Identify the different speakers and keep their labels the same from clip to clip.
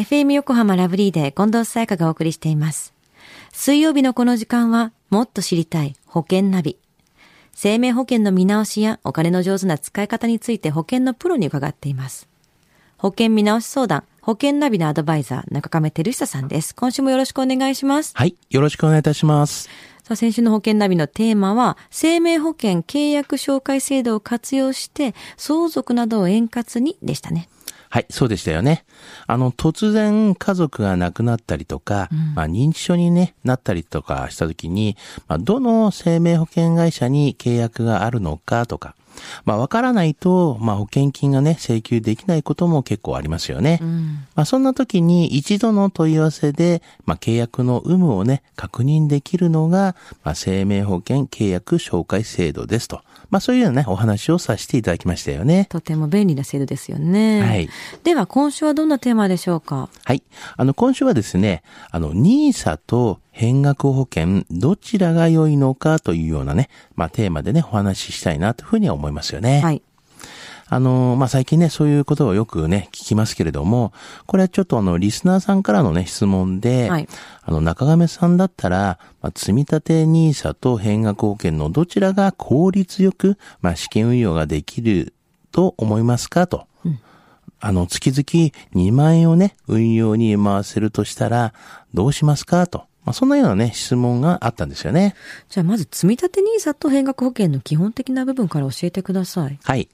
Speaker 1: FM 横浜ラブリーで近藤沙耶香がお送りしています。水曜日のこの時間は、もっと知りたい保険ナビ。生命保険の見直しやお金の上手な使い方について保険のプロに伺っています。保険見直し相談、保険ナビのアドバイザー、中亀照久さんです。今週もよろしくお願いします。
Speaker 2: はい。よろしくお願いいたします。
Speaker 1: さあ、先週の保険ナビのテーマは、生命保険契約紹介制度を活用して、相続などを円滑にでしたね。
Speaker 2: はい、そうでしたよね。あの、突然家族が亡くなったりとか、まあ、認知症に、ね、なったりとかしたときに、まあ、どの生命保険会社に契約があるのかとか、まあ、わからないと、まあ、保険金がね、請求できないことも結構ありますよね。まあ、そんな時に一度の問い合わせで、まあ、契約の有無をね、確認できるのが、まあ、生命保険契約紹介制度ですと。まあ、そういうようなね、お話をさせていただきましたよね。
Speaker 1: とても便利な制度ですよね。
Speaker 2: はい。
Speaker 1: では、今週はどんなテーマでしょうか？
Speaker 2: はい。あの、今週はですね、あの、NISA と変額保険、どちらが良いのかというようなね、まあ、テーマでね、お話ししたいなというふうには思いますよね。
Speaker 1: はい。
Speaker 2: あの、まあ、最近ね、そういうことをよくね、聞きますけれども、これはちょっとあの、リスナーさんからのね、質問で、
Speaker 1: はい
Speaker 2: あの、中亀さんだったら、まあ、積立 NISA と変額保険のどちらが効率よく、まあ、試験運用ができると思いますかと。あの、月々2万円をね、運用に回せるとしたら、どうしますかと。まあ、そんなようなね、質問があったんですよね。
Speaker 1: じゃあ、まず、積立 NISA と変額保険の基本的な部分から教えてください。
Speaker 2: はい。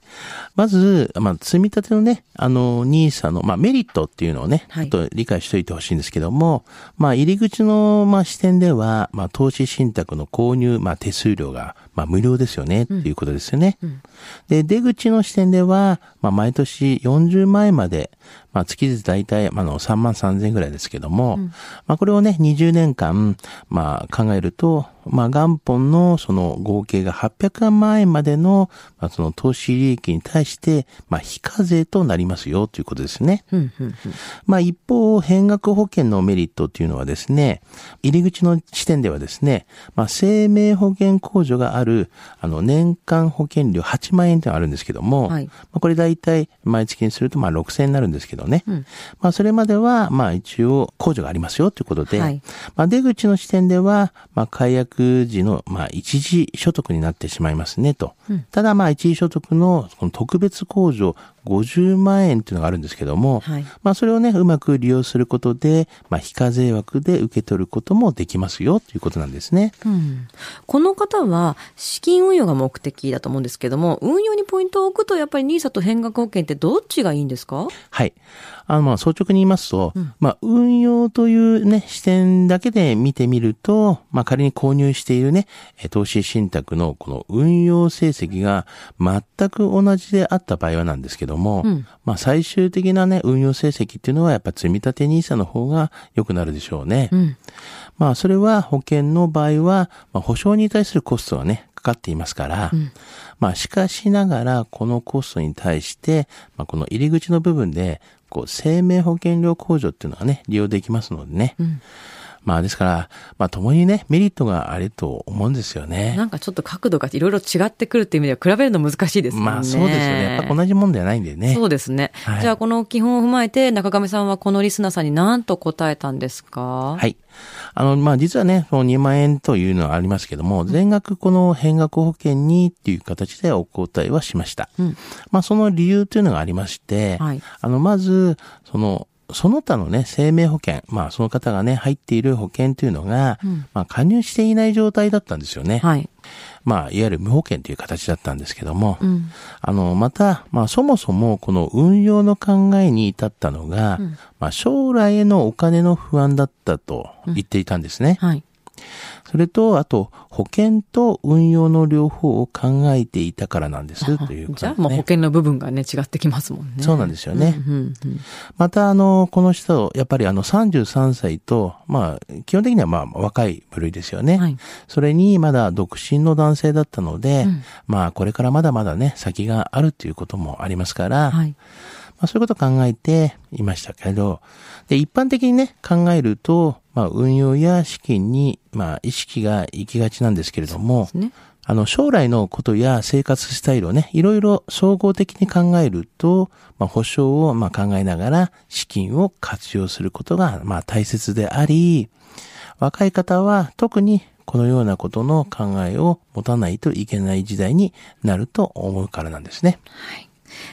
Speaker 2: まず、まあ、積み立てのね、あの、ニーサの、まあ、メリットっていうのをね、
Speaker 1: はい
Speaker 2: ちょっと理解しておいてほしいんですけども、まあ、入り口の、まあ、視点では、まあ、投資信託の購入、まあ、手数料が、まあ、無料ですよね、っていうことですよね。で、出口の視点では、まあ、毎年40万円まで、まあ、月々大体、まあ、あの、3万3千円ぐらいですけども、まあ、これをね、20年間、まあ、考えると、まあ、元本のその合計が800万円までの、まあ、その投資利益に対して、まあ、非課税となりますよということですね。
Speaker 1: うん、うん、うん。
Speaker 2: まあ一方、変額保険のメリットっていうのはですね、入り口の地点ではですね、まあ生命保険控除がある、あの年間保険料8万円っていうのがあるんですけども、
Speaker 1: はい
Speaker 2: まあこれ大体毎月にするとまあ6000円になるんですけどね、
Speaker 1: うん
Speaker 2: まあそれまではまあ一応控除がありますよということで、
Speaker 1: はい
Speaker 2: まあ出口の地点では、まあ解約時のまあ一時所得になってしまいますねと。ただまあ一時所得のこの特別控除50万円っていうのがあるんですけども、
Speaker 1: はい
Speaker 2: まあそれをね、うまく利用することで、まあ非課税枠で受け取ることもできますよということなんですね。
Speaker 1: うんこの方は資金運用が目的だと思うんですけども、運用にポイントを置くとやっぱり NISA と変額保険ってどっちがいいんですか？
Speaker 2: はい。あの、まあ、率直に言いますと、まあ、運用というね、視点だけで見てみると、まあ、仮に購入しているね、え投資信託のこの運用成績が全く同じであった場合はなんですけども、
Speaker 1: うん
Speaker 2: まあ、最終的なね、運用成績っていうのはやっぱ積み立て NISA の方が良くなるでしょうね。
Speaker 1: うん。
Speaker 2: まあ、それは保険の場合は、まあ、保証に対するコストがね、かかっていますから、まあ、しかしながら、このコストに対して、まあ、この入り口の部分で、こう、生命保険料控除っていうのがね、利用できますのでね。まあ、ですから、まあ、共にね、メリットがあると思うんですよね。
Speaker 1: なんかちょっと角度がいろいろ違ってくるっていう意味では比べるの難しいですよね。
Speaker 2: まあ、そうですよね。やっぱ同じもんではないんでね。
Speaker 1: そうですね。
Speaker 2: はい
Speaker 1: じゃあこの基本を踏まえて中亀さんはこのリスナーさんに何と答えたんですか？
Speaker 2: はい。あの、まあ、実はね、その2万円というのはありますけども、全額この変額保険にっていう形でお答えはしました。
Speaker 1: うん
Speaker 2: まあ、その理由というのがありまして、
Speaker 1: はい
Speaker 2: あの、まず、その、その他のね、生命保険、まあ、その方がね、入っている保険というのが、まあ、加入していない状態だったんですよね。
Speaker 1: はい。
Speaker 2: まあ、いわゆる無保険という形だったんですけども、
Speaker 1: うん。
Speaker 2: あの、また、まあ、そもそもこの運用の考えに至ったのが、まあ、将来へのお金の不安だったと言っていたんですね。
Speaker 1: はい。
Speaker 2: それと、あと、保険と運用の両方を考えていたからなんです、ということ
Speaker 1: じゃあ。もう保険の部分がね、違ってきますもんね。
Speaker 2: そうなんですよね。
Speaker 1: うんうん
Speaker 2: また、あの、この人、やっぱりあの、33歳と、まあ、基本的にはまあ、若い部類ですよね。
Speaker 1: はい
Speaker 2: それに、まだ独身の男性だったので、
Speaker 1: うん
Speaker 2: まあ、これからまだまだね、先があるということもありますから、
Speaker 1: はい。
Speaker 2: まあ、そういうことを考えていましたけど、で、一般的にね、考えると、まあ、運用や資金に、まあ、意識が行きがちなんですけれども、
Speaker 1: ね。
Speaker 2: あの、将来のことや生活スタイルをね、いろいろ総合的に考えると、まあ、保証をまあ考えながら資金を活用することがまあ大切であり、若い方は特にこのようなことの考えを持たないといけない時代になると思うからなんですね。
Speaker 1: はい。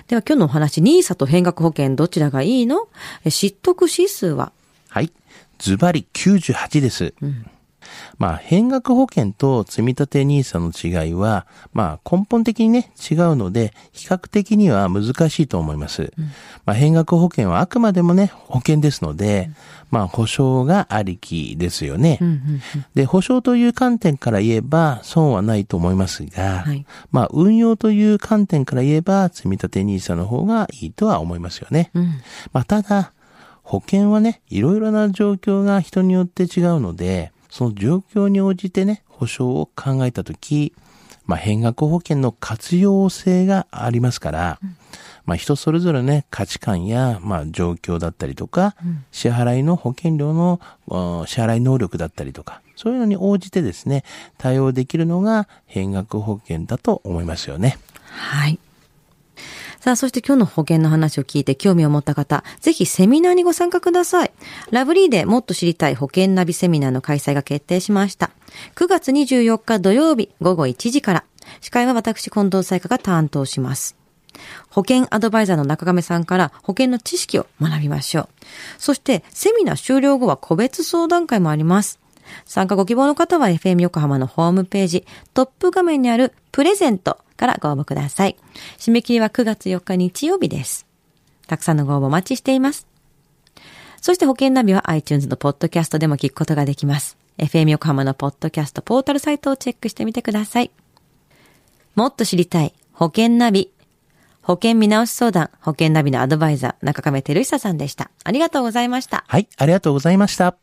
Speaker 1: では今日のお話、NISA と変額保険どちらがいいの？知得指数は？
Speaker 2: はい。ズバリ98です。うんまあ、変額保険と積立 NISA の違いは、まあ、根本的にね、違うので、比較的には難しいと思います。うん、まあ、変額保険はあくまでもね、保険ですので、うん、まあ、保証がありきですよね。で、保証という観点から言えば、損はないと思いますが、はい、まあ、運用という観点から言えば、積立 NISA の方がいいとは思いますよね。うん、まあ、ただ、保険はね、いろいろな状況が人によって違うので、その状況に応じてね、保証を考えたとき、まあ、変額保険の活用性がありますから、うん、まあ、人それぞれね、価値観や、まあ、状況だったりとか、うん、支払いの保険料の支払い能力だったりとか、そういうのに応じてですね、対応できるのが変額保険だと思いますよね。
Speaker 1: はい。さあ、そして今日の保険の話を聞いて興味を持った方、ぜひセミナーにご参加ください。ラブリーでもっと知りたい保険ナビセミナーの開催が決定しました。9月24日土曜日午後1時から、司会は私近藤彩香が担当します。保険アドバイザーの中亀さんから保険の知識を学びましょう。そしてセミナー終了後は個別相談会もあります。参加ご希望の方は FM 横浜のホームページ、トップ画面にあるプレゼントからご応募ください。締め切りは9月4日日曜日です。たくさんのご応募お待ちしています。そして保険ナビは iTunes のポッドキャストでも聞くことができます。FM 横浜のポッドキャストポータルサイトをチェックしてみてください。もっと知りたい保険ナビ。保険見直し相談、保険ナビのアドバイザー、中亀照久さんでした。ありがとうございました。
Speaker 2: はい、ありがとうございました。